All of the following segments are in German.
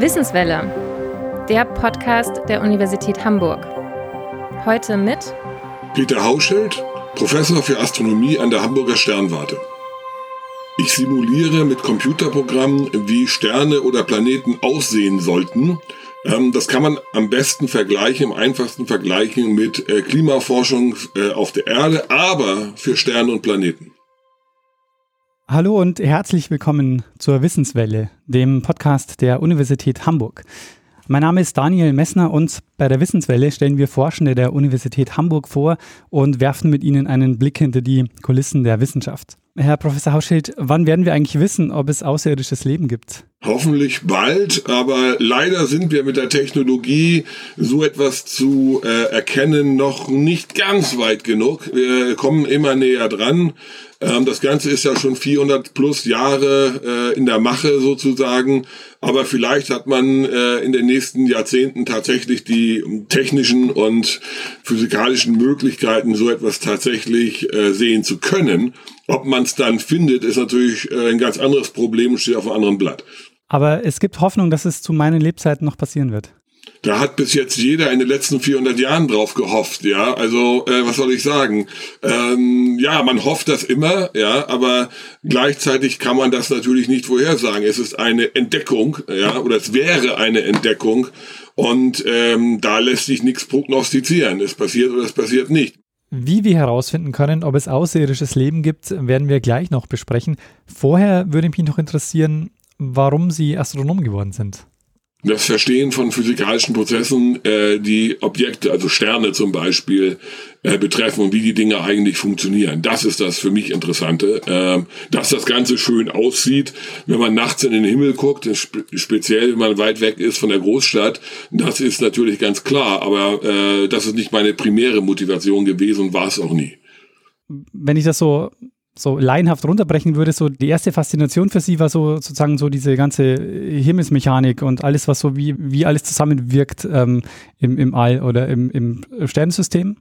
Wissenswelle, der Podcast der Universität Hamburg. Heute mit Peter Hauschild, Professor für Astronomie an der Hamburger Sternwarte. Ich simuliere mit Computerprogrammen, wie Sterne oder Planeten aussehen sollten. Ähm, das kann man am besten vergleichen, am einfachsten vergleichen mit äh, Klimaforschung äh, auf der Erde, aber für Sterne und Planeten. Hallo und herzlich willkommen zur Wissenswelle, dem Podcast der Universität Hamburg. Mein Name ist Daniel Messner und bei der Wissenswelle stellen wir Forschende der Universität Hamburg vor und werfen mit ihnen einen Blick hinter die Kulissen der Wissenschaft. Herr Professor Hauschild, wann werden wir eigentlich wissen, ob es außerirdisches Leben gibt? Hoffentlich bald, aber leider sind wir mit der Technologie so etwas zu äh, erkennen noch nicht ganz weit genug. Wir kommen immer näher dran. Ähm, das Ganze ist ja schon 400 plus Jahre äh, in der Mache sozusagen. Aber vielleicht hat man äh, in den nächsten Jahrzehnten tatsächlich die technischen und physikalischen Möglichkeiten, so etwas tatsächlich äh, sehen zu können. Ob man es dann findet, ist natürlich äh, ein ganz anderes Problem und steht auf einem anderen Blatt. Aber es gibt Hoffnung, dass es zu meinen Lebzeiten noch passieren wird. Da hat bis jetzt jeder in den letzten 400 Jahren drauf gehofft, ja. Also äh, was soll ich sagen? Ähm, ja, man hofft das immer, ja, aber gleichzeitig kann man das natürlich nicht vorhersagen. Es ist eine Entdeckung, ja, oder es wäre eine Entdeckung und ähm, da lässt sich nichts prognostizieren. Es passiert oder es passiert nicht. Wie wir herausfinden können, ob es außerirdisches Leben gibt, werden wir gleich noch besprechen. Vorher würde mich noch interessieren, warum Sie Astronom geworden sind das Verstehen von physikalischen Prozessen, äh, die Objekte, also Sterne zum Beispiel, äh, betreffen und wie die Dinge eigentlich funktionieren. Das ist das für mich Interessante. Äh, dass das Ganze schön aussieht, wenn man nachts in den Himmel guckt, spe speziell wenn man weit weg ist von der Großstadt, das ist natürlich ganz klar, aber äh, das ist nicht meine primäre Motivation gewesen und war es auch nie. Wenn ich das so so laienhaft runterbrechen würde, so die erste Faszination für sie war so sozusagen so diese ganze Himmelsmechanik und alles, was so wie, wie alles zusammenwirkt ähm, im, im All oder im, im Sternensystem?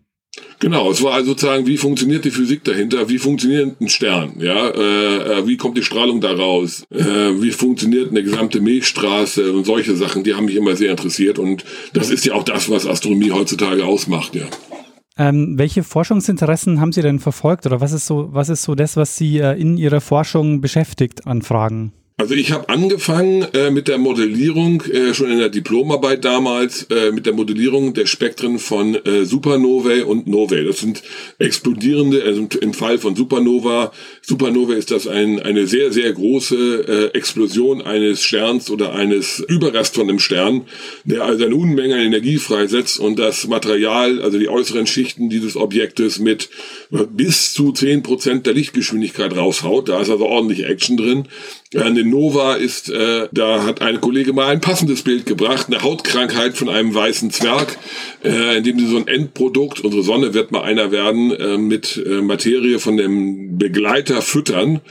Genau, es war also sozusagen, wie funktioniert die Physik dahinter, wie funktioniert ein Stern, ja, äh, äh, wie kommt die Strahlung da raus, äh, wie funktioniert eine gesamte Milchstraße und solche Sachen, die haben mich immer sehr interessiert und das ist ja auch das, was Astronomie heutzutage ausmacht, ja. Ähm, welche Forschungsinteressen haben Sie denn verfolgt oder was ist so, was ist so das, was Sie äh, in Ihrer Forschung beschäftigt an Fragen? Also ich habe angefangen äh, mit der Modellierung, äh, schon in der Diplomarbeit damals, äh, mit der Modellierung der Spektren von äh, Supernovae und Novae. Das sind explodierende, also im Fall von Supernova, Supernova ist das ein, eine sehr, sehr große äh, Explosion eines Sterns oder eines Überrest von einem Stern, der also eine Unmenge an Energie freisetzt und das Material, also die äußeren Schichten dieses Objektes mit bis zu zehn Prozent der Lichtgeschwindigkeit raushaut. Da ist also ordentlich Action drin. Eine Nova ist, äh, da hat eine Kollege mal ein passendes Bild gebracht, eine Hautkrankheit von einem weißen Zwerg, äh, in dem sie so ein Endprodukt, unsere Sonne wird mal einer werden, äh, mit äh, Materie von dem Begleiter füttern.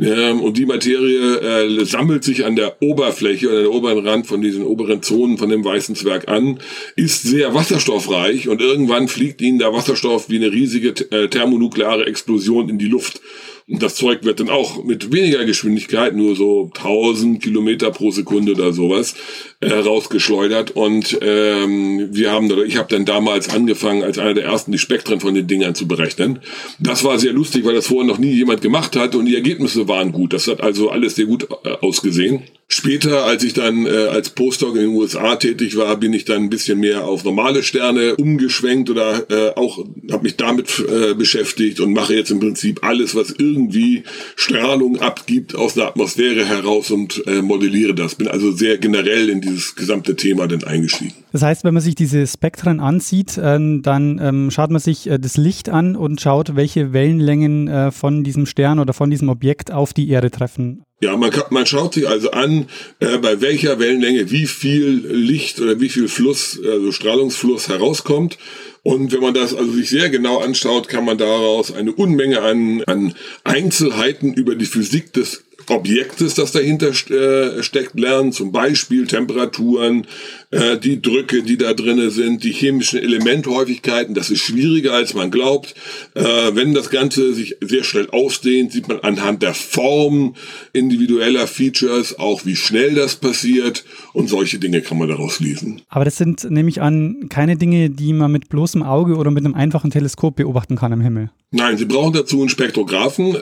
Äh, und die Materie äh, sammelt sich an der Oberfläche oder an der oberen Rand von diesen oberen Zonen von dem weißen Zwerg an, ist sehr wasserstoffreich und irgendwann fliegt ihnen der Wasserstoff wie eine riesige äh, thermonukleare Explosion in die Luft. Und das Zeug wird dann auch mit weniger Geschwindigkeit, nur so 1000 Kilometer pro Sekunde oder sowas, äh, rausgeschleudert. Und ähm, wir haben, ich habe dann damals angefangen, als einer der ersten die Spektren von den Dingern zu berechnen. Das war sehr lustig, weil das vorher noch nie jemand gemacht hat und die Ergebnisse waren gut. Das hat also alles sehr gut äh, ausgesehen. Später, als ich dann äh, als Postdoc in den USA tätig war, bin ich dann ein bisschen mehr auf normale Sterne umgeschwenkt oder äh, auch habe mich damit äh, beschäftigt und mache jetzt im Prinzip alles, was irgendwie Strahlung abgibt aus der Atmosphäre heraus und äh, modelliere das. Bin also sehr generell in dieses gesamte Thema dann eingestiegen. Das heißt, wenn man sich diese Spektren ansieht, äh, dann ähm, schaut man sich äh, das Licht an und schaut, welche Wellenlängen äh, von diesem Stern oder von diesem Objekt auf die Erde treffen. Ja, man, kann, man schaut sich also an, äh, bei welcher Wellenlänge wie viel Licht oder wie viel Fluss, also Strahlungsfluss herauskommt. Und wenn man das also sich sehr genau anschaut, kann man daraus eine Unmenge an, an Einzelheiten über die Physik des Objektes, das dahinter äh, steckt, lernen. Zum Beispiel Temperaturen, äh, die Drücke, die da drinnen sind, die chemischen Elementhäufigkeiten. Das ist schwieriger, als man glaubt. Äh, wenn das Ganze sich sehr schnell ausdehnt, sieht man anhand der Form individueller Features auch, wie schnell das passiert. Und solche Dinge kann man daraus lesen. Aber das sind, nehme ich an, keine Dinge, die man mit bloßem Auge oder mit einem einfachen Teleskop beobachten kann am Himmel. Nein, Sie brauchen dazu einen Spektrographen,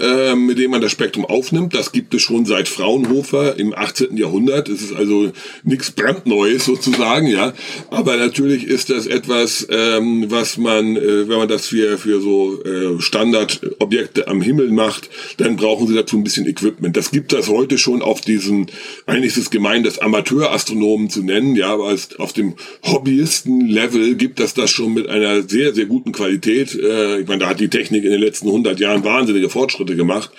mit dem man das Spektrum aufnimmt. Das gibt es schon seit Fraunhofer im 18. Jahrhundert. Es ist also nichts brandneues sozusagen, ja. Aber natürlich ist das etwas, ähm, was man, äh, wenn man das für, für so äh, Standardobjekte am Himmel macht, dann brauchen Sie dazu ein bisschen Equipment. Das gibt es heute schon auf diesen, eigentlich ist es gemein, das Amateurastronomen zu nennen, ja, aber auf dem Hobbyisten-Level gibt es das schon mit einer sehr, sehr guten Qualität. Äh, ich meine, da hat die Technik in den letzten 100 Jahren wahnsinnige Fortschritte gemacht.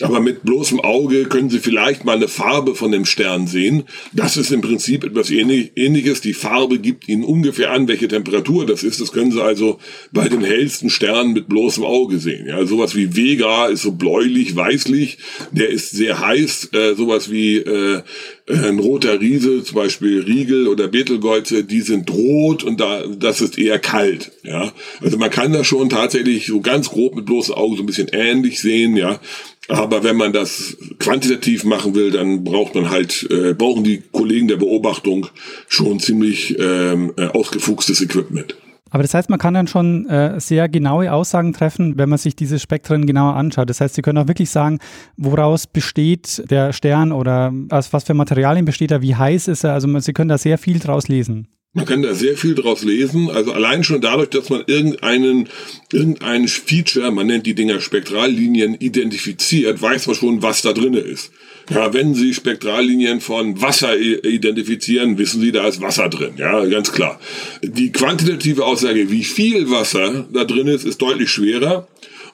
Aber mit bloßem Auge können Sie vielleicht mal eine Farbe von dem Stern sehen. Das ist im Prinzip etwas ähnliches. Die Farbe gibt Ihnen ungefähr an, welche Temperatur das ist. Das können Sie also bei den hellsten Sternen mit bloßem Auge sehen. Ja, sowas wie Vega ist so bläulich, weißlich. Der ist sehr heiß. Äh, sowas wie äh, ein roter Riese, zum Beispiel Riegel oder Betelgeuse, die sind rot und da, das ist eher kalt, ja. Also man kann das schon tatsächlich so ganz grob mit bloßem Auge so ein bisschen ähnlich sehen, ja. Aber wenn man das quantitativ machen will, dann braucht man halt, äh, brauchen die Kollegen der Beobachtung schon ziemlich ähm, äh, ausgefuchstes Equipment. Aber das heißt, man kann dann schon äh, sehr genaue Aussagen treffen, wenn man sich diese Spektren genauer anschaut. Das heißt, Sie können auch wirklich sagen, woraus besteht der Stern oder aus was für Materialien besteht er, wie heiß ist er. Also Sie können da sehr viel draus lesen. Man kann da sehr viel draus lesen. Also allein schon dadurch, dass man irgendeinen, irgendein Feature, man nennt die Dinger Spektrallinien, identifiziert, weiß man schon, was da drinne ist. Ja, wenn Sie Spektrallinien von Wasser identifizieren, wissen Sie, da ist Wasser drin. Ja, ganz klar. Die quantitative Aussage, wie viel Wasser da drin ist, ist deutlich schwerer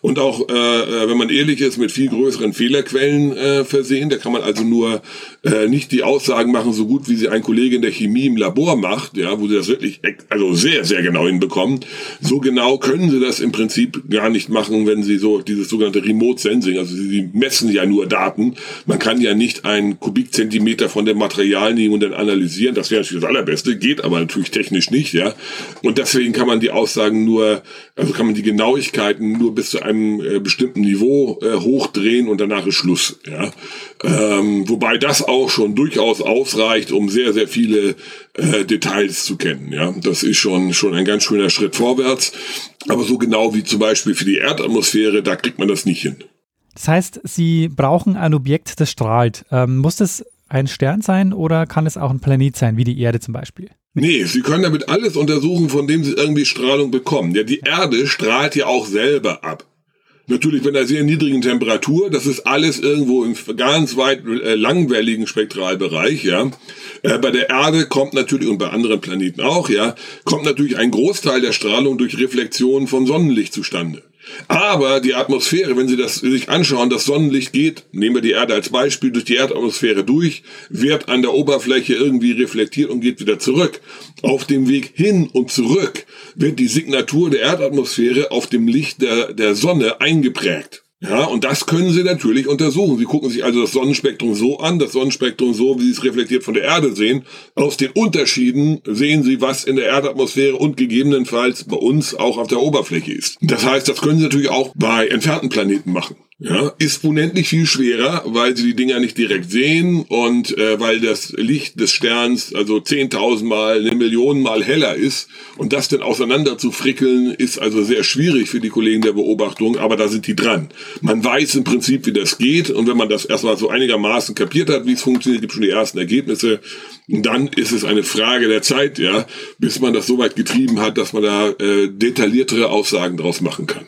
und auch, äh, äh, wenn man ehrlich ist, mit viel größeren Fehlerquellen äh, versehen. Da kann man also nur äh, nicht die Aussagen machen, so gut wie sie ein Kollege in der Chemie im Labor macht, ja, wo sie das wirklich also sehr, sehr genau hinbekommen. So genau können sie das im Prinzip gar nicht machen, wenn sie so dieses sogenannte Remote Sensing, also sie messen ja nur Daten. Man kann ja nicht einen Kubikzentimeter von dem Material nehmen und dann analysieren. Das wäre natürlich das Allerbeste, geht aber natürlich technisch nicht, ja. Und deswegen kann man die Aussagen nur, also kann man die Genauigkeiten nur bis zu einem äh, bestimmten Niveau äh, hochdrehen und danach ist Schluss. Ja? Ähm, wobei das schon durchaus ausreicht, um sehr, sehr viele äh, Details zu kennen. Ja? Das ist schon, schon ein ganz schöner Schritt vorwärts. Aber so genau wie zum Beispiel für die Erdatmosphäre, da kriegt man das nicht hin. Das heißt, Sie brauchen ein Objekt, das strahlt. Ähm, muss das ein Stern sein oder kann es auch ein Planet sein, wie die Erde zum Beispiel? Nee, Sie können damit alles untersuchen, von dem Sie irgendwie Strahlung bekommen. Ja, die Erde strahlt ja auch selber ab. Natürlich bei einer sehr niedrigen Temperatur, das ist alles irgendwo im ganz weit äh, langwelligen Spektralbereich, ja. Äh, bei der Erde kommt natürlich, und bei anderen Planeten auch, ja, kommt natürlich ein Großteil der Strahlung durch Reflexion von Sonnenlicht zustande. Aber die Atmosphäre, wenn Sie das sich anschauen, das Sonnenlicht geht, nehmen wir die Erde als Beispiel, durch die Erdatmosphäre durch, wird an der Oberfläche irgendwie reflektiert und geht wieder zurück. Auf dem Weg hin und zurück wird die Signatur der Erdatmosphäre auf dem Licht der, der Sonne eingeprägt. Ja, und das können Sie natürlich untersuchen. Sie gucken sich also das Sonnenspektrum so an, das Sonnenspektrum so, wie Sie es reflektiert von der Erde sehen. Aus den Unterschieden sehen Sie, was in der Erdatmosphäre und gegebenenfalls bei uns auch auf der Oberfläche ist. Das heißt, das können Sie natürlich auch bei entfernten Planeten machen. Ja, ist unendlich viel schwerer, weil sie die Dinger nicht direkt sehen und äh, weil das Licht des Sterns also 10.000 Mal, eine Million Mal heller ist. Und das dann auseinander zu frickeln, ist also sehr schwierig für die Kollegen der Beobachtung, aber da sind die dran. Man weiß im Prinzip, wie das geht und wenn man das erstmal so einigermaßen kapiert hat, wie es funktioniert, gibt schon die ersten Ergebnisse. Dann ist es eine Frage der Zeit, ja, bis man das so weit getrieben hat, dass man da äh, detailliertere Aussagen draus machen kann.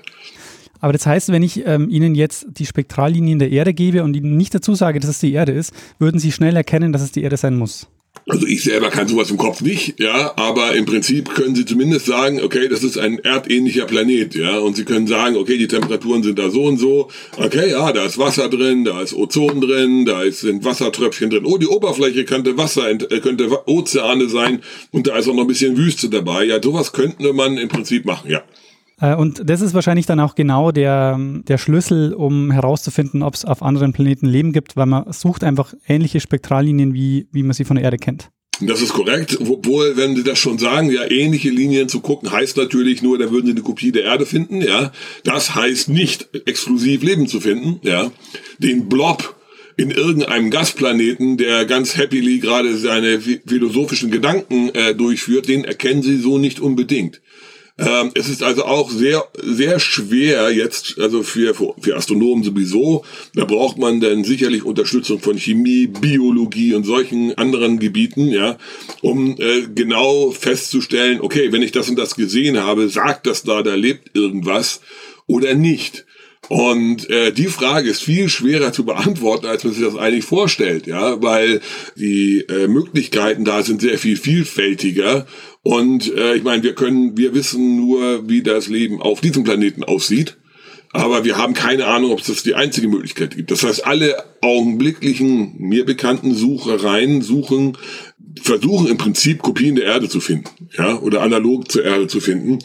Aber das heißt, wenn ich ähm, Ihnen jetzt die Spektrallinien der Erde gebe und Ihnen nicht dazu sage, dass es die Erde ist, würden Sie schnell erkennen, dass es die Erde sein muss. Also ich selber kann sowas im Kopf nicht, ja, aber im Prinzip können Sie zumindest sagen, okay, das ist ein erdähnlicher Planet, ja, und Sie können sagen, okay, die Temperaturen sind da so und so, okay, ja, da ist Wasser drin, da ist Ozon drin, da sind Wassertröpfchen drin, oh, die Oberfläche könnte Wasser, äh, könnte Ozeane sein und da ist auch noch ein bisschen Wüste dabei, ja, sowas könnte man im Prinzip machen, ja. Äh, und das ist wahrscheinlich dann auch genau der, der Schlüssel, um herauszufinden, ob es auf anderen Planeten Leben gibt, weil man sucht einfach ähnliche Spektrallinien, wie, wie man sie von der Erde kennt. Das ist korrekt, obwohl, wenn Sie das schon sagen, ja, ähnliche Linien zu gucken, heißt natürlich nur, da würden Sie eine Kopie der Erde finden, ja. Das heißt nicht exklusiv Leben zu finden, ja. Den Blob in irgendeinem Gasplaneten, der ganz happily gerade seine philosophischen Gedanken äh, durchführt, den erkennen Sie so nicht unbedingt. Ähm, es ist also auch sehr, sehr schwer jetzt, also für, für Astronomen sowieso, da braucht man dann sicherlich Unterstützung von Chemie, Biologie und solchen anderen Gebieten, ja, um äh, genau festzustellen, okay, wenn ich das und das gesehen habe, sagt das da, da lebt irgendwas oder nicht. Und äh, die Frage ist viel schwerer zu beantworten, als man sich das eigentlich vorstellt, ja, weil die äh, Möglichkeiten da sind sehr viel vielfältiger. Und äh, ich meine, wir können, wir wissen nur, wie das Leben auf diesem Planeten aussieht. Aber wir haben keine Ahnung, ob es das die einzige Möglichkeit gibt. Das heißt, alle augenblicklichen, mir bekannten Suchereien suchen versuchen im Prinzip Kopien der Erde zu finden, ja, oder analog zur Erde zu finden.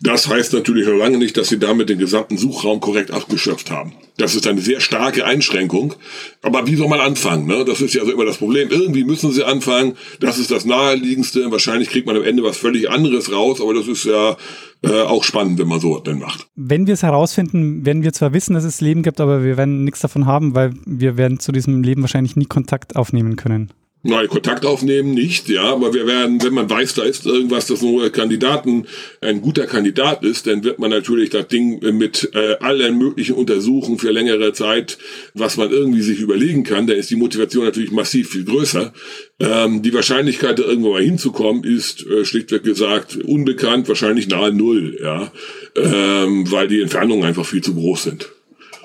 Das heißt natürlich noch lange nicht, dass sie damit den gesamten Suchraum korrekt abgeschöpft haben. Das ist eine sehr starke Einschränkung. Aber wie soll man anfangen? Ne? Das ist ja so immer das Problem. Irgendwie müssen sie anfangen. Das ist das Naheliegendste. Wahrscheinlich kriegt man am Ende was völlig anderes raus, aber das ist ja äh, auch spannend, wenn man so dann macht. Wenn wir es herausfinden, werden wir zwar wissen, dass es Leben gibt, aber wir werden nichts davon haben, weil wir werden zu diesem Leben wahrscheinlich nie Kontakt aufnehmen können. Nein, Kontakt aufnehmen nicht, ja, aber wir werden, wenn man weiß, da ist irgendwas, das nur Kandidaten ein guter Kandidat ist, dann wird man natürlich das Ding mit äh, allen möglichen untersuchen für längere Zeit, was man irgendwie sich überlegen kann, dann ist die Motivation natürlich massiv viel größer. Ähm, die Wahrscheinlichkeit, da irgendwo mal hinzukommen, ist äh, schlichtweg gesagt unbekannt, wahrscheinlich nahe Null, ja, ähm, weil die Entfernungen einfach viel zu groß sind.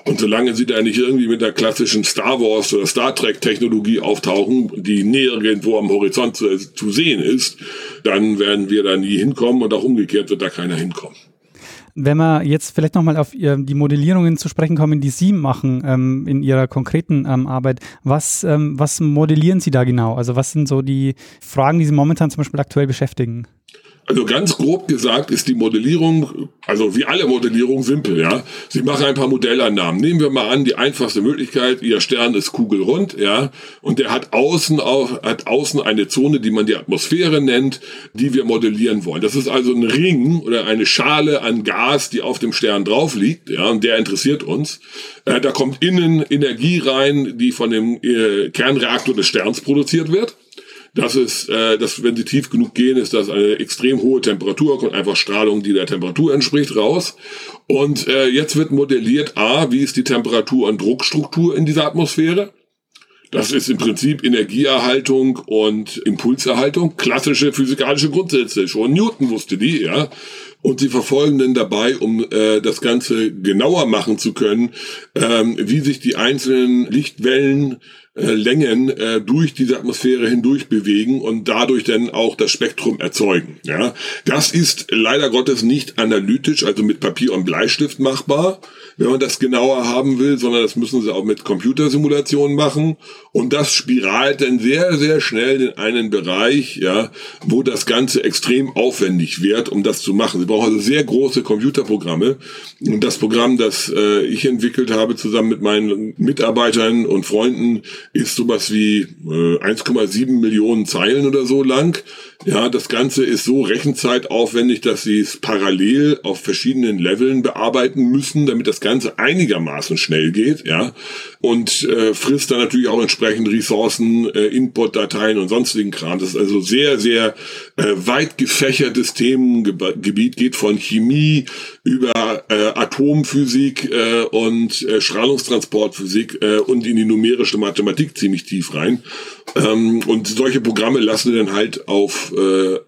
Und solange sie da nicht irgendwie mit der klassischen Star Wars oder Star Trek Technologie auftauchen, die nirgendwo am Horizont zu, zu sehen ist, dann werden wir da nie hinkommen und auch umgekehrt wird da keiner hinkommen. Wenn wir jetzt vielleicht nochmal auf die Modellierungen zu sprechen kommen, die Sie machen ähm, in Ihrer konkreten ähm, Arbeit, was, ähm, was modellieren Sie da genau? Also was sind so die Fragen, die Sie momentan zum Beispiel aktuell beschäftigen? Also ganz grob gesagt ist die Modellierung, also wie alle Modellierungen, simpel, ja. Sie machen ein paar Modellannahmen. Nehmen wir mal an, die einfachste Möglichkeit, Ihr Stern ist kugelrund, ja, und der hat außen auch, hat außen eine Zone, die man die Atmosphäre nennt, die wir modellieren wollen. Das ist also ein Ring oder eine Schale an Gas, die auf dem Stern drauf liegt, ja, und der interessiert uns. Äh, da kommt innen Energie rein, die von dem äh, Kernreaktor des Sterns produziert wird. Das ist, äh, dass wenn sie tief genug gehen, ist das eine extrem hohe Temperatur, kommt einfach Strahlung, die der Temperatur entspricht, raus. Und äh, jetzt wird modelliert, a, wie ist die Temperatur- und Druckstruktur in dieser Atmosphäre? Das ist im Prinzip Energieerhaltung und Impulserhaltung, klassische physikalische Grundsätze. Schon Newton wusste die, ja. Und sie verfolgen dann dabei, um äh, das Ganze genauer machen zu können, ähm, wie sich die einzelnen Lichtwellen äh, Längen äh, durch diese Atmosphäre hindurch bewegen und dadurch dann auch das Spektrum erzeugen. Ja, das ist leider Gottes nicht analytisch, also mit Papier und Bleistift machbar wenn man das genauer haben will, sondern das müssen sie auch mit Computersimulationen machen. Und das spiralt dann sehr, sehr schnell in einen Bereich, ja, wo das Ganze extrem aufwendig wird, um das zu machen. Sie brauchen also sehr große Computerprogramme. Und das Programm, das äh, ich entwickelt habe, zusammen mit meinen Mitarbeitern und Freunden, ist sowas wie äh, 1,7 Millionen Zeilen oder so lang. Ja, das Ganze ist so rechenzeitaufwendig, dass sie es parallel auf verschiedenen Leveln bearbeiten müssen, damit das Ganze einigermaßen schnell geht, ja. Und äh, frisst dann natürlich auch entsprechend Ressourcen, äh, Input-Dateien und sonstigen Kram. Das ist also sehr, sehr äh, weit gefächertes Themengebiet, geht von Chemie über äh, Atomphysik äh, und äh, Strahlungstransportphysik äh, und in die numerische Mathematik ziemlich tief rein. Ähm, und solche Programme lassen dann halt äh,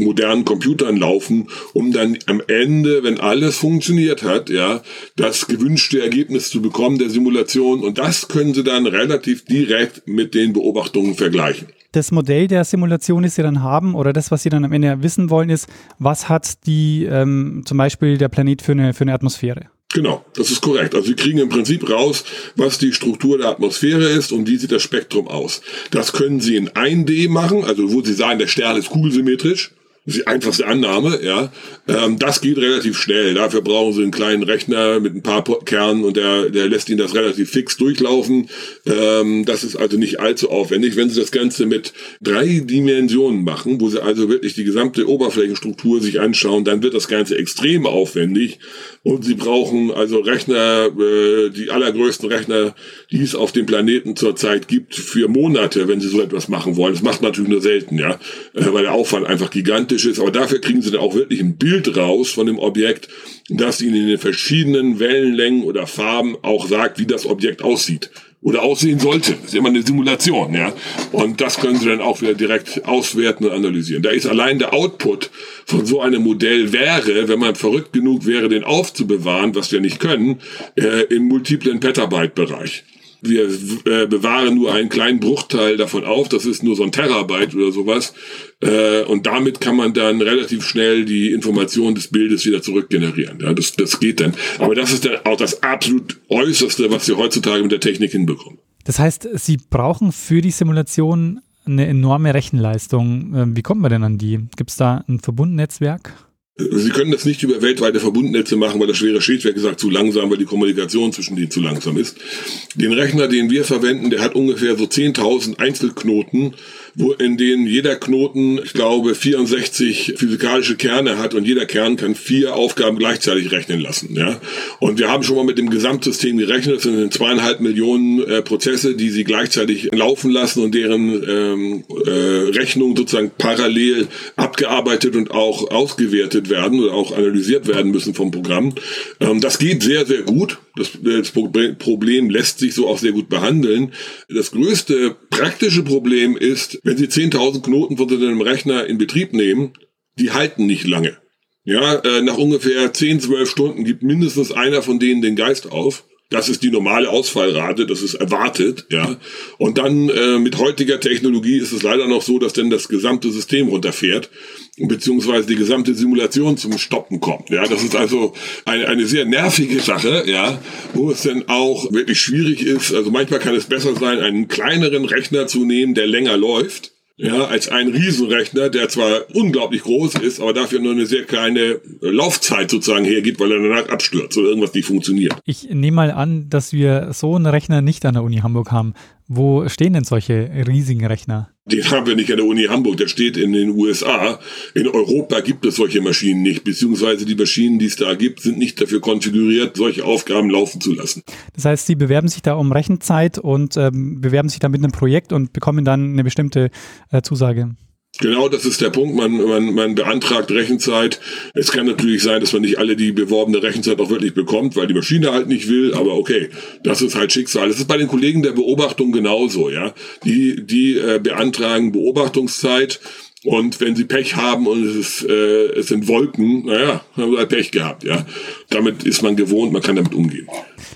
modernen Computern laufen, um dann am Ende, wenn alles funktioniert hat, ja, das gewünschte Ergebnis zu bekommen der Simulation. Und das können sie dann relativ direkt mit den Beobachtungen vergleichen das Modell der Simulation, das Sie dann haben, oder das, was Sie dann am Ende wissen wollen, ist, was hat die ähm, zum Beispiel der Planet für eine, für eine Atmosphäre? Genau, das ist korrekt. Also Sie kriegen im Prinzip raus, was die Struktur der Atmosphäre ist und wie sieht das Spektrum aus. Das können Sie in 1D machen, also wo Sie sagen, der Stern ist kugelsymmetrisch. Das ist die einfachste Annahme, ja. Ähm, das geht relativ schnell. Dafür brauchen sie einen kleinen Rechner mit ein paar Kernen und der, der lässt ihnen das relativ fix durchlaufen. Ähm, das ist also nicht allzu aufwendig. Wenn sie das Ganze mit drei Dimensionen machen, wo sie also wirklich die gesamte Oberflächenstruktur sich anschauen, dann wird das Ganze extrem aufwendig und sie brauchen also Rechner, äh, die allergrößten Rechner, die es auf dem Planeten zurzeit gibt, für Monate, wenn sie so etwas machen wollen. Das macht natürlich nur selten, ja, äh, weil der Aufwand einfach gigantisch gigantisch ist, aber dafür kriegen sie dann auch wirklich ein Bild raus von dem Objekt, das ihnen in den verschiedenen Wellenlängen oder Farben auch sagt, wie das Objekt aussieht oder aussehen sollte. Das ist immer eine Simulation, ja. Und das können Sie dann auch wieder direkt auswerten und analysieren. Da ist allein der Output von so einem Modell wäre, wenn man verrückt genug wäre, den aufzubewahren, was wir nicht können, äh, im multiplen Petabyte-Bereich. Wir äh, bewahren nur einen kleinen Bruchteil davon auf, das ist nur so ein Terabyte oder sowas. Äh, und damit kann man dann relativ schnell die Information des Bildes wieder zurückgenerieren. Ja, das, das geht dann. Aber das ist dann auch das absolut Äußerste, was wir heutzutage mit der Technik hinbekommen. Das heißt, Sie brauchen für die Simulation eine enorme Rechenleistung. Ähm, wie kommt man denn an die? Gibt es da ein Verbundnetzwerk? Sie können das nicht über weltweite Verbundnetze machen, weil das schwere Schild, wie gesagt, zu langsam, weil die Kommunikation zwischen denen zu langsam ist. Den Rechner, den wir verwenden, der hat ungefähr so 10.000 Einzelknoten wo in denen jeder Knoten, ich glaube, 64 physikalische Kerne hat und jeder Kern kann vier Aufgaben gleichzeitig rechnen lassen. Ja? Und wir haben schon mal mit dem Gesamtsystem gerechnet, das sind zweieinhalb Millionen äh, Prozesse, die sie gleichzeitig laufen lassen und deren ähm, äh, Rechnungen sozusagen parallel abgearbeitet und auch ausgewertet werden oder auch analysiert werden müssen vom Programm. Ähm, das geht sehr, sehr gut. Das, das Problem lässt sich so auch sehr gut behandeln. Das größte praktische Problem ist, wenn Sie 10.000 Knoten von einem Rechner in Betrieb nehmen, die halten nicht lange. Ja, äh, nach ungefähr 10, 12 Stunden gibt mindestens einer von denen den Geist auf. Das ist die normale Ausfallrate, das ist erwartet, ja. Und dann äh, mit heutiger Technologie ist es leider noch so, dass dann das gesamte System runterfährt, beziehungsweise die gesamte Simulation zum Stoppen kommt. Ja, das ist also eine, eine sehr nervige Sache, ja, wo es dann auch wirklich schwierig ist. Also manchmal kann es besser sein, einen kleineren Rechner zu nehmen, der länger läuft ja, als ein Riesenrechner, der zwar unglaublich groß ist, aber dafür nur eine sehr kleine Laufzeit sozusagen hergibt, weil er danach abstürzt oder irgendwas nicht funktioniert. Ich nehme mal an, dass wir so einen Rechner nicht an der Uni Hamburg haben. Wo stehen denn solche riesigen Rechner? Den haben wir nicht an der Uni Hamburg, der steht in den USA. In Europa gibt es solche Maschinen nicht, beziehungsweise die Maschinen, die es da gibt, sind nicht dafür konfiguriert, solche Aufgaben laufen zu lassen. Das heißt, Sie bewerben sich da um Rechenzeit und ähm, bewerben sich da mit einem Projekt und bekommen dann eine bestimmte äh, Zusage. Genau, das ist der Punkt. Man, man, man beantragt Rechenzeit. Es kann natürlich sein, dass man nicht alle die beworbene Rechenzeit auch wirklich bekommt, weil die Maschine halt nicht will. Aber okay, das ist halt Schicksal. Das ist bei den Kollegen der Beobachtung genauso. Ja, die die äh, beantragen Beobachtungszeit. Und wenn sie Pech haben und es, ist, äh, es sind Wolken, naja, haben sie halt Pech gehabt, ja. Damit ist man gewohnt, man kann damit umgehen.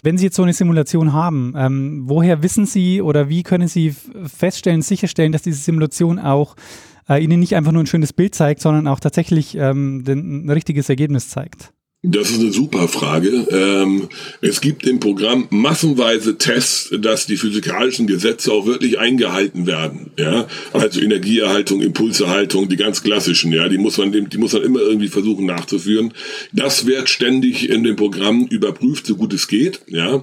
Wenn Sie jetzt so eine Simulation haben, ähm, woher wissen Sie oder wie können Sie feststellen, sicherstellen, dass diese Simulation auch äh, ihnen nicht einfach nur ein schönes Bild zeigt, sondern auch tatsächlich ähm, den, ein richtiges Ergebnis zeigt? Das ist eine super Frage. Ähm, es gibt im Programm massenweise Tests, dass die physikalischen Gesetze auch wirklich eingehalten werden. Ja, also Energieerhaltung, Impulserhaltung, die ganz klassischen. Ja, die muss man, die muss man immer irgendwie versuchen nachzuführen. Das wird ständig in dem Programm überprüft, so gut es geht. Ja,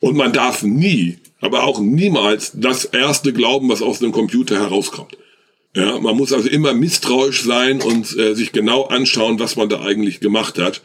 und man darf nie, aber auch niemals das erste glauben, was aus dem Computer herauskommt. Ja, man muss also immer misstrauisch sein und äh, sich genau anschauen, was man da eigentlich gemacht hat.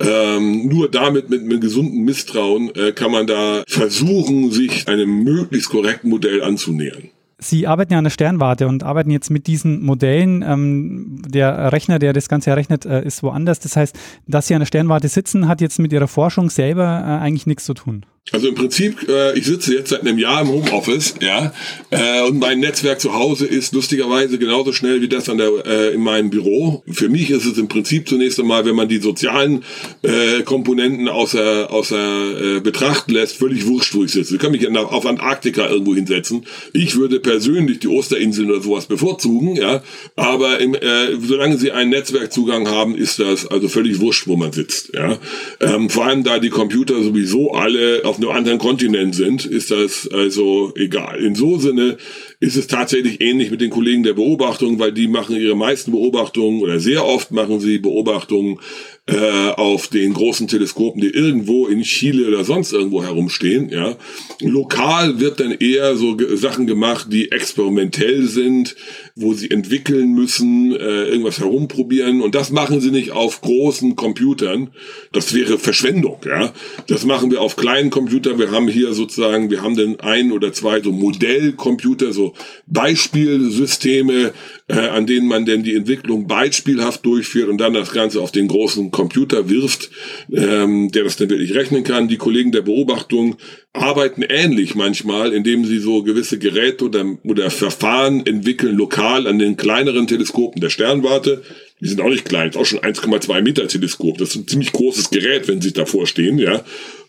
Ähm, nur damit mit einem gesunden Misstrauen äh, kann man da versuchen, sich einem möglichst korrekten Modell anzunähern. Sie arbeiten ja an der Sternwarte und arbeiten jetzt mit diesen Modellen. Ähm, der Rechner, der das Ganze errechnet, äh, ist woanders. Das heißt, dass Sie an der Sternwarte sitzen, hat jetzt mit Ihrer Forschung selber äh, eigentlich nichts zu tun. Also im Prinzip, äh, ich sitze jetzt seit einem Jahr im Homeoffice, ja, äh, und mein Netzwerk zu Hause ist lustigerweise genauso schnell wie das an der äh, in meinem Büro. Für mich ist es im Prinzip zunächst einmal, wenn man die sozialen äh, Komponenten außer außer äh, Betracht lässt, völlig wurscht, wo ich sitze. Ich kann mich auf Antarktika irgendwo hinsetzen. Ich würde persönlich die Osterinseln oder sowas bevorzugen, ja, aber im, äh, solange sie einen Netzwerkzugang haben, ist das also völlig wurscht, wo man sitzt, ja. Ähm, vor allem da die Computer sowieso alle auf einem anderen Kontinent sind, ist das also egal. In so Sinne ist es tatsächlich ähnlich mit den Kollegen der Beobachtung, weil die machen ihre meisten Beobachtungen oder sehr oft machen sie Beobachtungen äh, auf den großen Teleskopen, die irgendwo in Chile oder sonst irgendwo herumstehen. Ja, lokal wird dann eher so Sachen gemacht, die experimentell sind, wo sie entwickeln müssen, äh, irgendwas herumprobieren und das machen sie nicht auf großen Computern. Das wäre Verschwendung. Ja, das machen wir auf kleinen Computern. Wir haben hier sozusagen, wir haben dann ein oder zwei so Modellcomputer, so Beispielsysteme, äh, an denen man denn die Entwicklung beispielhaft durchführt und dann das Ganze auf den großen Computer wirft, ähm, der das dann wirklich rechnen kann. Die Kollegen der Beobachtung arbeiten ähnlich manchmal, indem sie so gewisse Geräte oder, oder Verfahren entwickeln, lokal an den kleineren Teleskopen der Sternwarte. Die sind auch nicht klein, ist auch schon 1,2 Meter Teleskop. Das ist ein ziemlich großes Gerät, wenn sie davor stehen, ja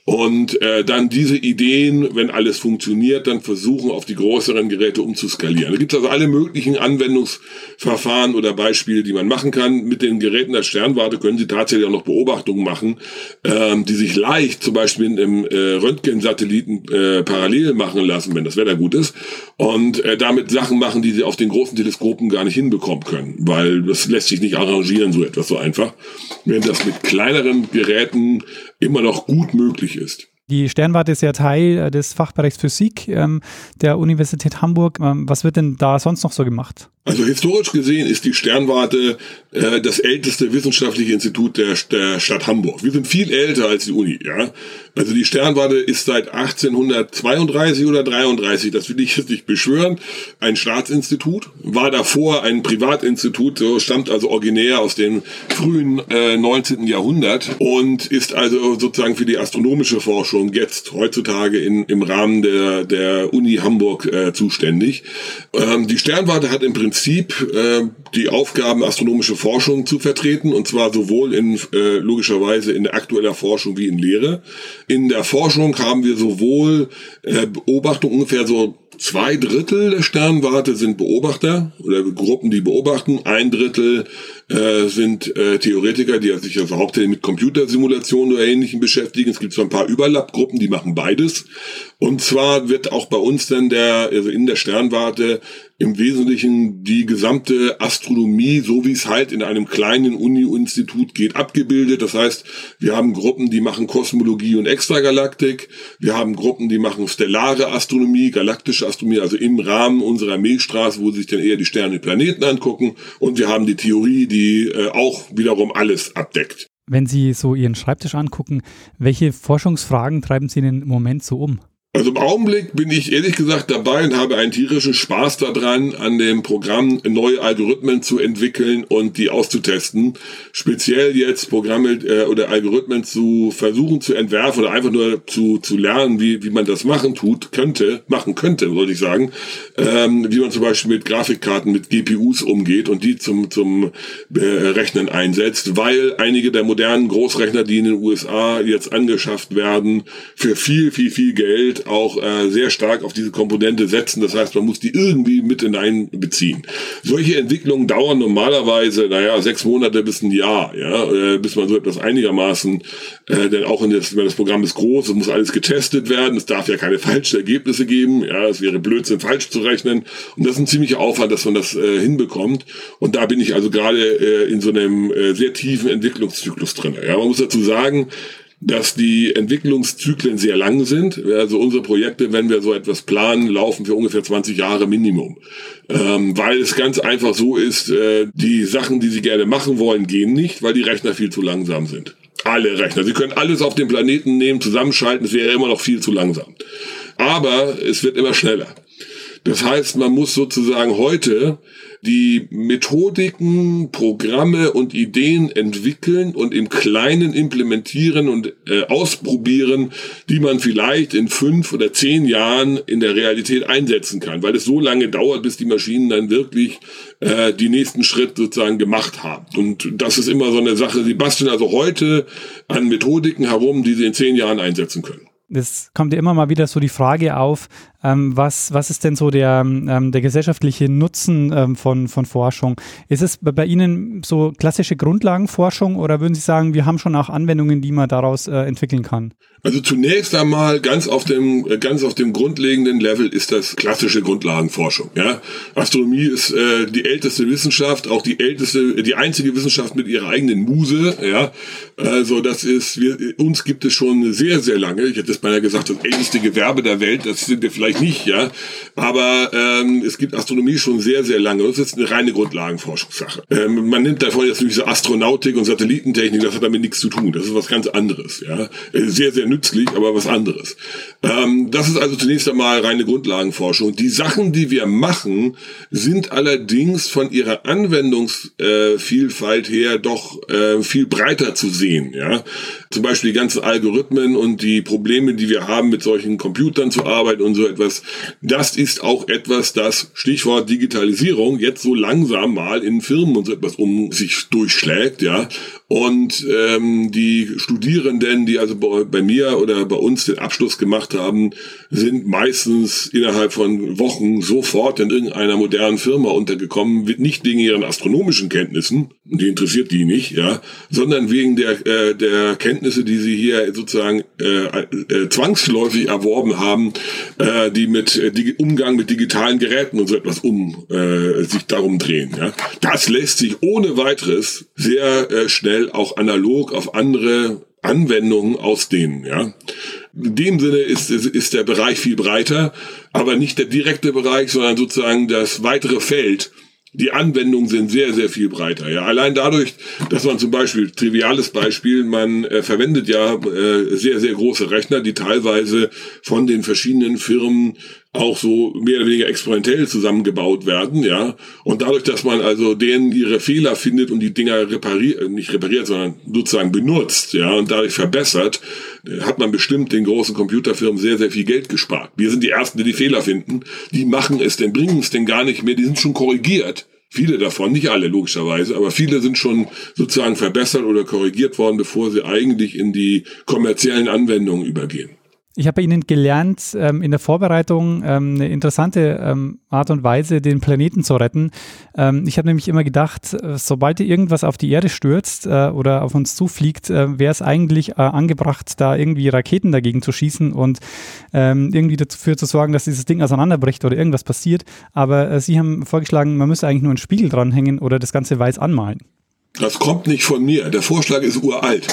und äh, dann diese Ideen, wenn alles funktioniert, dann versuchen auf die größeren Geräte umzuskalieren. Da gibt es also alle möglichen Anwendungsverfahren oder Beispiele, die man machen kann. Mit den Geräten der Sternwarte können Sie tatsächlich auch noch Beobachtungen machen, ähm, die sich leicht zum Beispiel in einem äh, Röntgensatelliten äh, parallel machen lassen, wenn das Wetter gut ist, und äh, damit Sachen machen, die Sie auf den großen Teleskopen gar nicht hinbekommen können, weil das lässt sich nicht arrangieren, so etwas so einfach. Wenn das mit kleineren Geräten immer noch gut möglich ist. Die Sternwarte ist ja Teil äh, des Fachbereichs Physik ähm, der Universität Hamburg. Ähm, was wird denn da sonst noch so gemacht? Also historisch gesehen ist die Sternwarte äh, das älteste wissenschaftliche Institut der, der Stadt Hamburg. Wir sind viel älter als die Uni, ja. Also die Sternwarte ist seit 1832 oder 33, das will ich jetzt nicht beschwören, ein Staatsinstitut, war davor ein Privatinstitut, so stammt also originär aus dem frühen äh, 19. Jahrhundert und ist also sozusagen für die astronomische Forschung jetzt heutzutage in, im Rahmen der, der Uni Hamburg äh, zuständig. Ähm, die Sternwarte hat im Prinzip äh, die Aufgaben astronomische Forschung zu vertreten und zwar sowohl in äh, logischerweise in aktueller Forschung wie in Lehre. In der Forschung haben wir sowohl äh, Beobachtung ungefähr so zwei Drittel der Sternwarte sind Beobachter oder Gruppen, die beobachten. Ein Drittel äh, sind äh, Theoretiker, die sich also hauptsächlich mit Computersimulationen oder Ähnlichem beschäftigen. Es gibt so ein paar Überlappgruppen, die machen beides. Und zwar wird auch bei uns dann der, also in der Sternwarte im Wesentlichen die gesamte Astronomie, so wie es halt in einem kleinen Uni-Institut geht, abgebildet. Das heißt, wir haben Gruppen, die machen Kosmologie und Extragalaktik. Wir haben Gruppen, die machen stellare Astronomie, galaktische Astronomie, also im Rahmen unserer Milchstraße, wo sich dann eher die Sterne und Planeten angucken. Und wir haben die Theorie, die äh, auch wiederum alles abdeckt. Wenn Sie so Ihren Schreibtisch angucken, welche Forschungsfragen treiben Sie denn im Moment so um? Also im Augenblick bin ich ehrlich gesagt dabei und habe einen tierischen Spaß daran, an dem Programm neue Algorithmen zu entwickeln und die auszutesten. Speziell jetzt Programme äh, oder Algorithmen zu versuchen zu entwerfen oder einfach nur zu, zu lernen, wie, wie man das machen tut, könnte, machen könnte, sollte ich sagen. Ähm, wie man zum Beispiel mit Grafikkarten, mit GPUs umgeht und die zum, zum äh, Rechnen einsetzt, weil einige der modernen Großrechner, die in den USA jetzt angeschafft werden, für viel, viel, viel Geld auch äh, sehr stark auf diese Komponente setzen. Das heißt, man muss die irgendwie mit hineinbeziehen. Solche Entwicklungen dauern normalerweise, naja, sechs Monate bis ein Jahr, ja, äh, bis man so etwas einigermaßen, äh, denn auch in das, das Programm ist groß, es muss alles getestet werden, es darf ja keine falschen Ergebnisse geben, ja, es wäre Blödsinn, falsch zu rechnen. Und das ist ein ziemlicher Aufwand, dass man das äh, hinbekommt. Und da bin ich also gerade äh, in so einem äh, sehr tiefen Entwicklungszyklus drin. Ja, man muss dazu sagen, dass die Entwicklungszyklen sehr lang sind. Also unsere Projekte, wenn wir so etwas planen, laufen für ungefähr 20 Jahre Minimum. Ähm, weil es ganz einfach so ist, äh, die Sachen, die Sie gerne machen wollen, gehen nicht, weil die Rechner viel zu langsam sind. Alle Rechner. Sie können alles auf dem Planeten nehmen, zusammenschalten, es wäre immer noch viel zu langsam. Aber es wird immer schneller. Das heißt, man muss sozusagen heute die Methodiken, Programme und Ideen entwickeln und im Kleinen implementieren und äh, ausprobieren, die man vielleicht in fünf oder zehn Jahren in der Realität einsetzen kann, weil es so lange dauert, bis die Maschinen dann wirklich äh, die nächsten Schritt sozusagen gemacht haben. Und das ist immer so eine Sache. Sie basteln also heute an Methodiken herum, die sie in zehn Jahren einsetzen können. Es kommt ja immer mal wieder so die Frage auf, ähm, was, was ist denn so der, ähm, der gesellschaftliche Nutzen ähm, von, von Forschung? Ist es bei Ihnen so klassische Grundlagenforschung oder würden Sie sagen, wir haben schon auch Anwendungen, die man daraus äh, entwickeln kann? Also zunächst einmal ganz auf dem ganz auf dem grundlegenden Level ist das klassische Grundlagenforschung. Ja, Astronomie ist äh, die älteste Wissenschaft, auch die älteste, die einzige Wissenschaft mit ihrer eigenen Muse. Ja, also das ist wir uns gibt es schon sehr sehr lange. Ich hätte es beinahe gesagt das älteste Gewerbe der Welt. Das sind wir vielleicht nicht, ja, aber ähm, es gibt Astronomie schon sehr sehr lange. Das ist eine reine Grundlagenforschungssache. Ähm, man nimmt davon jetzt diese Astronautik und Satellitentechnik, das hat damit nichts zu tun. Das ist was ganz anderes. Ja, äh, sehr sehr nützlich, aber was anderes. Ähm, das ist also zunächst einmal reine Grundlagenforschung. Die Sachen, die wir machen, sind allerdings von ihrer Anwendungsvielfalt her doch äh, viel breiter zu sehen. Ja, zum Beispiel die ganzen Algorithmen und die Probleme, die wir haben, mit solchen Computern zu arbeiten und so etwas. Das ist auch etwas, das Stichwort Digitalisierung jetzt so langsam mal in Firmen und so etwas um sich durchschlägt. Ja, und ähm, die Studierenden, die also bei, bei mir oder bei uns den Abschluss gemacht haben, sind meistens innerhalb von Wochen sofort in irgendeiner modernen Firma untergekommen, nicht wegen ihren astronomischen Kenntnissen, die interessiert die nicht, ja, sondern wegen der äh, der Kenntnisse, die sie hier sozusagen äh, äh, zwangsläufig erworben haben, äh, die mit äh, die Umgang mit digitalen Geräten und so etwas um äh, sich darum drehen. Ja. Das lässt sich ohne weiteres sehr äh, schnell auch analog auf andere Anwendungen ausdehnen, ja. In dem Sinne ist, ist, ist der Bereich viel breiter, aber nicht der direkte Bereich, sondern sozusagen das weitere Feld. Die Anwendungen sind sehr, sehr viel breiter. Ja, allein dadurch, dass man zum Beispiel, triviales Beispiel, man äh, verwendet ja äh, sehr, sehr große Rechner, die teilweise von den verschiedenen Firmen auch so mehr oder weniger experimentell zusammengebaut werden, ja. Und dadurch, dass man also denen ihre Fehler findet und die Dinger repariert, äh, nicht repariert, sondern sozusagen benutzt, ja, und dadurch verbessert, äh, hat man bestimmt den großen Computerfirmen sehr, sehr viel Geld gespart. Wir sind die Ersten, die die Fehler finden. Die machen es denn, bringen es denn gar nicht mehr, die sind schon korrigiert. Viele davon, nicht alle logischerweise, aber viele sind schon sozusagen verbessert oder korrigiert worden, bevor sie eigentlich in die kommerziellen Anwendungen übergehen. Ich habe bei Ihnen gelernt, ähm, in der Vorbereitung ähm, eine interessante ähm, Art und Weise, den Planeten zu retten. Ähm, ich habe nämlich immer gedacht, äh, sobald irgendwas auf die Erde stürzt äh, oder auf uns zufliegt, äh, wäre es eigentlich äh, angebracht, da irgendwie Raketen dagegen zu schießen und ähm, irgendwie dafür zu sorgen, dass dieses Ding auseinanderbricht oder irgendwas passiert. Aber äh, Sie haben vorgeschlagen, man müsste eigentlich nur einen Spiegel dranhängen oder das Ganze weiß anmalen. Das kommt nicht von mir. Der Vorschlag ist uralt.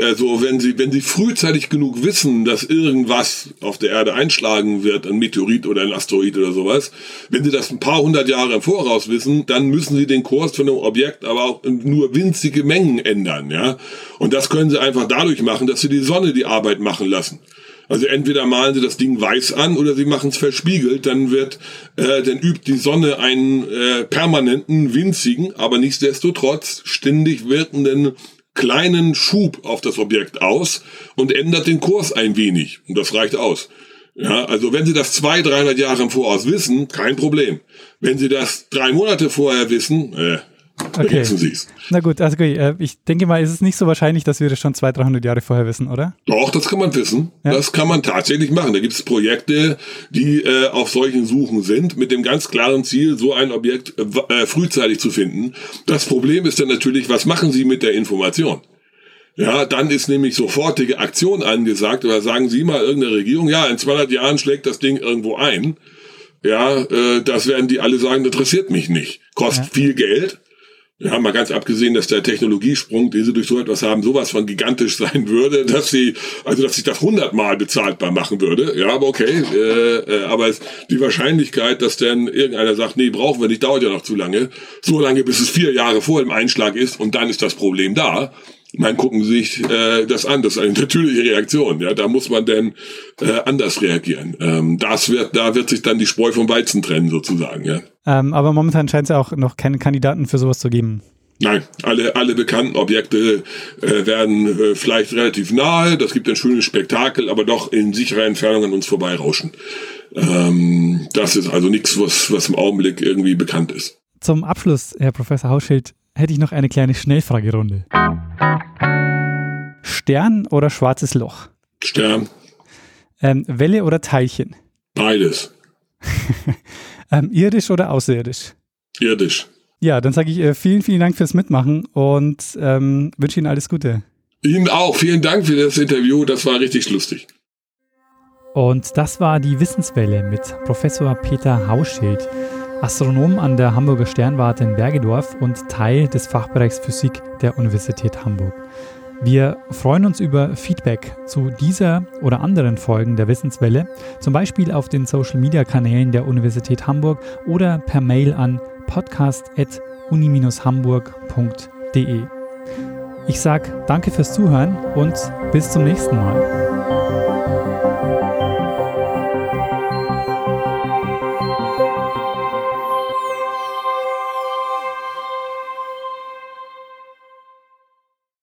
Also wenn Sie, wenn Sie frühzeitig genug wissen, dass irgendwas auf der Erde einschlagen wird, ein Meteorit oder ein Asteroid oder sowas, wenn Sie das ein paar hundert Jahre im Voraus wissen, dann müssen Sie den Kurs von dem Objekt aber auch nur winzige Mengen ändern, ja. Und das können Sie einfach dadurch machen, dass Sie die Sonne die Arbeit machen lassen. Also entweder malen sie das Ding weiß an oder sie machen es verspiegelt, dann wird, äh, dann übt die Sonne einen äh, permanenten, winzigen, aber nichtsdestotrotz ständig wirkenden kleinen Schub auf das Objekt aus und ändert den Kurs ein wenig. Und das reicht aus. Ja, also wenn Sie das zwei, 300 Jahre im Voraus wissen, kein Problem. Wenn Sie das drei Monate vorher wissen, äh, Okay. Na gut, also okay, äh, ich denke mal, ist es nicht so wahrscheinlich, dass wir das schon 200, 300 Jahre vorher wissen, oder? Doch, das kann man wissen. Ja. Das kann man tatsächlich machen. Da gibt es Projekte, die äh, auf solchen Suchen sind, mit dem ganz klaren Ziel, so ein Objekt äh, frühzeitig zu finden. Das Problem ist dann natürlich, was machen Sie mit der Information? Ja, dann ist nämlich sofortige Aktion angesagt. Oder sagen Sie mal irgendeine Regierung, ja, in 200 Jahren schlägt das Ding irgendwo ein. Ja, äh, das werden die alle sagen, interessiert mich nicht. Kostet ja. viel Geld. Ja, mal ganz abgesehen, dass der Technologiesprung, den sie durch so etwas haben, sowas von gigantisch sein würde, dass sie, also dass sich das hundertmal bezahlbar machen würde. Ja, aber okay. Äh, äh, aber es, die Wahrscheinlichkeit, dass dann irgendeiner sagt, nee, brauchen wir nicht, dauert ja noch zu lange. So lange, bis es vier Jahre vor dem Einschlag ist und dann ist das Problem da. Man gucken sich äh, das an, das ist eine natürliche Reaktion. Ja, da muss man denn äh, anders reagieren. Ähm, das wird, da wird sich dann die Spreu vom Weizen trennen sozusagen. Ja. Ähm, aber momentan scheint es ja auch noch keine Kandidaten für sowas zu geben. Nein, alle, alle bekannten Objekte äh, werden äh, vielleicht relativ nahe. Das gibt ein schönes Spektakel, aber doch in sicherer Entfernung an uns vorbeirauschen. Ähm, das ist also nichts, was, was im Augenblick irgendwie bekannt ist. Zum Abschluss, Herr Professor Hauschild, hätte ich noch eine kleine Schnellfragerunde. Stern oder schwarzes Loch? Stern. Ähm, Welle oder Teilchen? Beides. ähm, irdisch oder außerirdisch? Irdisch. Ja, dann sage ich äh, vielen, vielen Dank fürs Mitmachen und ähm, wünsche Ihnen alles Gute. Ihnen auch. Vielen Dank für das Interview. Das war richtig lustig. Und das war die Wissenswelle mit Professor Peter Hauschild, Astronom an der Hamburger Sternwarte in Bergedorf und Teil des Fachbereichs Physik der Universität Hamburg. Wir freuen uns über Feedback zu dieser oder anderen Folgen der Wissenswelle, zum Beispiel auf den Social-Media-Kanälen der Universität Hamburg oder per Mail an podcast.uni-hamburg.de. Ich sage danke fürs Zuhören und bis zum nächsten Mal.